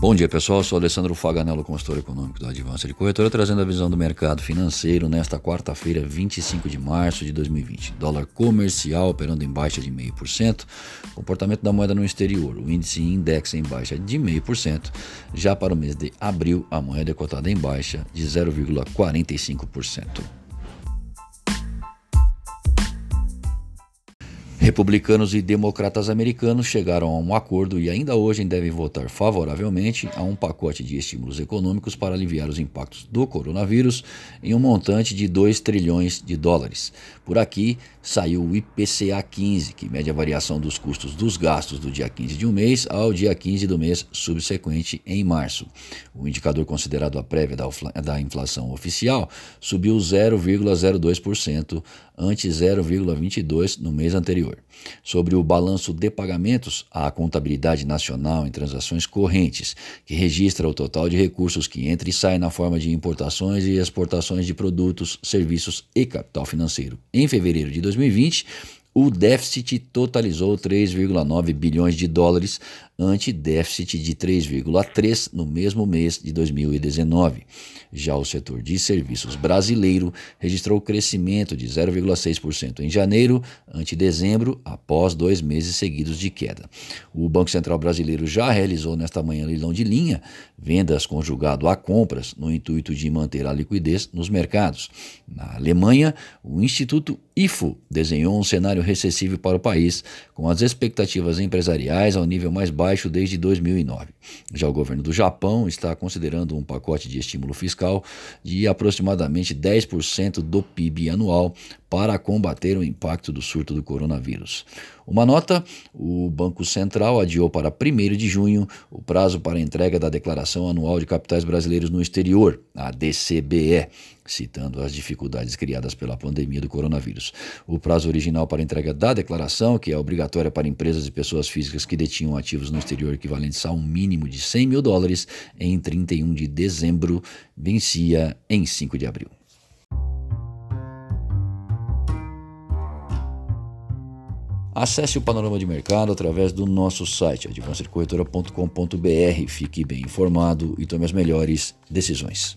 Bom dia pessoal, sou Alessandro Faganello, consultor econômico da Advança de Corretora, trazendo a visão do mercado financeiro nesta quarta-feira, 25 de março de 2020. Dólar comercial operando em baixa de 0,5%, comportamento da moeda no exterior, o índice index em baixa de 0,5%, já para o mês de abril a moeda é cotada em baixa de 0,45%. Republicanos e democratas americanos chegaram a um acordo e ainda hoje devem votar favoravelmente a um pacote de estímulos econômicos para aliviar os impactos do coronavírus em um montante de 2 trilhões de dólares. Por aqui saiu o IPCA 15, que mede a variação dos custos dos gastos do dia 15 de um mês ao dia 15 do mês subsequente em março. O indicador considerado a prévia da inflação oficial subiu 0,02% ante 0,22% no mês anterior. Sobre o balanço de pagamentos, a Contabilidade Nacional em Transações Correntes, que registra o total de recursos que entra e sai na forma de importações e exportações de produtos, serviços e capital financeiro. Em fevereiro de 2020, o déficit totalizou 3,9 bilhões de dólares, ante déficit de 3,3 no mesmo mês de 2019. Já o setor de serviços brasileiro registrou crescimento de 0,6% em janeiro, ante dezembro, após dois meses seguidos de queda. O Banco Central Brasileiro já realizou nesta manhã leilão de linha, vendas conjugado a compras, no intuito de manter a liquidez nos mercados. Na Alemanha, o Instituto IFO desenhou um cenário recessivo para o país, com as expectativas empresariais ao nível mais baixo desde 2009. Já o governo do Japão está considerando um pacote de estímulo fiscal de aproximadamente 10% do PIB anual para combater o impacto do surto do coronavírus. Uma nota: o Banco Central adiou para 1 de junho o prazo para entrega da Declaração Anual de Capitais Brasileiros no Exterior, a DCBE, citando as dificuldades criadas pela pandemia do coronavírus. O prazo original para entrega da declaração, que é obrigatória para empresas e pessoas físicas que detinham ativos no exterior equivalentes a um mínimo de 100 mil dólares, em 31 de dezembro, vencia em 5 de abril. Acesse o panorama de mercado através do nosso site advancedecorretora.com.br. Fique bem informado e tome as melhores decisões.